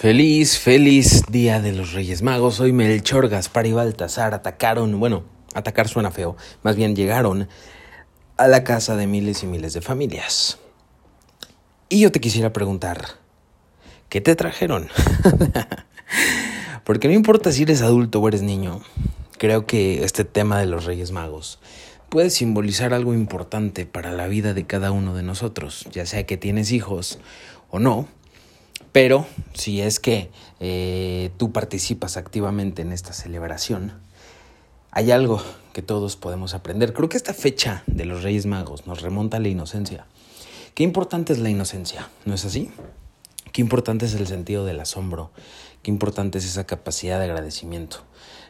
Feliz, feliz día de los Reyes Magos. Hoy Melchor, Gaspar y Baltasar atacaron, bueno, atacar suena feo, más bien llegaron a la casa de miles y miles de familias. Y yo te quisiera preguntar, ¿qué te trajeron? Porque no importa si eres adulto o eres niño, creo que este tema de los Reyes Magos puede simbolizar algo importante para la vida de cada uno de nosotros, ya sea que tienes hijos o no pero si es que eh, tú participas activamente en esta celebración, hay algo que todos podemos aprender. Creo que esta fecha de los Reyes Magos nos remonta a la inocencia. Qué importante es la inocencia, ¿no es así? Qué importante es el sentido del asombro, qué importante es esa capacidad de agradecimiento.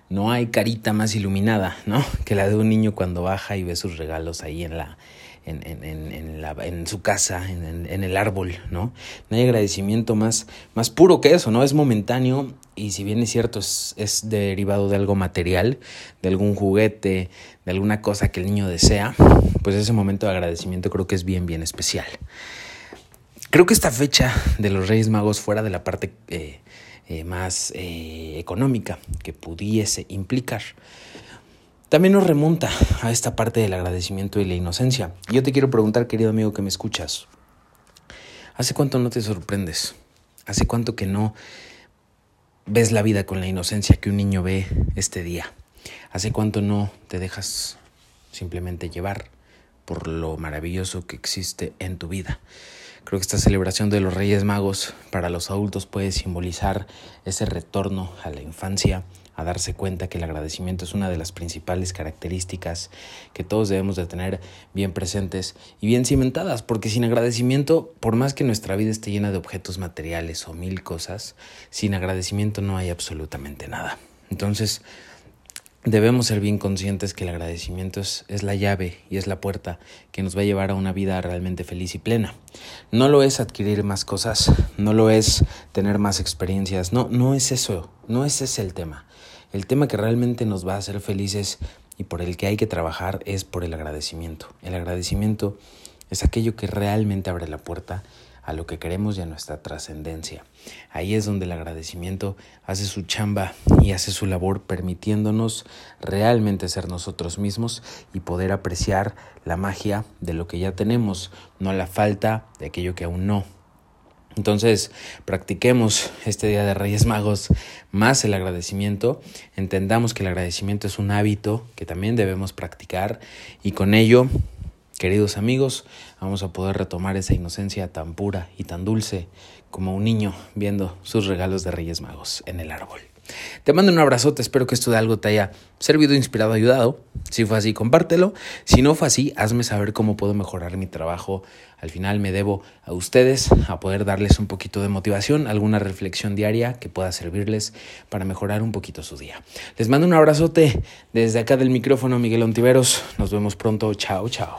No hay carita más iluminada, ¿no? Que la de un niño cuando baja y ve sus regalos ahí en la, en, en, en, la, en su casa, en, el árbol, ¿no? No hay agradecimiento más, más puro que eso, ¿no? Es momentáneo y si bien es cierto, es, es derivado de algo material, de algún juguete, de alguna cosa que el niño desea, pues ese momento de agradecimiento creo que es bien, bien especial. Creo que esta fecha de los Reyes Magos, fuera de la parte eh, eh, más eh, económica que pudiese implicar, también nos remonta a esta parte del agradecimiento y la inocencia. Yo te quiero preguntar, querido amigo que me escuchas, ¿hace cuánto no te sorprendes? ¿Hace cuánto que no ves la vida con la inocencia que un niño ve este día? ¿Hace cuánto no te dejas simplemente llevar por lo maravilloso que existe en tu vida? Creo que esta celebración de los Reyes Magos para los adultos puede simbolizar ese retorno a la infancia, a darse cuenta que el agradecimiento es una de las principales características que todos debemos de tener bien presentes y bien cimentadas, porque sin agradecimiento, por más que nuestra vida esté llena de objetos materiales o mil cosas, sin agradecimiento no hay absolutamente nada. Entonces, debemos ser bien conscientes que el agradecimiento es, es, la llave y es la puerta que nos va a llevar a una vida realmente feliz y plena. No lo es adquirir más cosas, no lo es tener más experiencias, no, no es eso, no es ese el tema. El tema que realmente nos va a hacer felices y por el que hay que trabajar es por el agradecimiento. El agradecimiento es aquello que realmente abre la puerta a lo que queremos y a nuestra trascendencia. Ahí es donde el agradecimiento hace su chamba y hace su labor permitiéndonos realmente ser nosotros mismos y poder apreciar la magia de lo que ya tenemos, no la falta de aquello que aún no. Entonces, practiquemos este Día de Reyes Magos más el agradecimiento, entendamos que el agradecimiento es un hábito que también debemos practicar y con ello Queridos amigos, vamos a poder retomar esa inocencia tan pura y tan dulce como un niño viendo sus regalos de Reyes Magos en el árbol. Te mando un abrazote, espero que esto de algo te haya servido, inspirado, ayudado. Si fue así, compártelo. Si no fue así, hazme saber cómo puedo mejorar mi trabajo. Al final me debo a ustedes, a poder darles un poquito de motivación, alguna reflexión diaria que pueda servirles para mejorar un poquito su día. Les mando un abrazote desde acá del micrófono, Miguel Ontiveros. Nos vemos pronto. Chao, chao.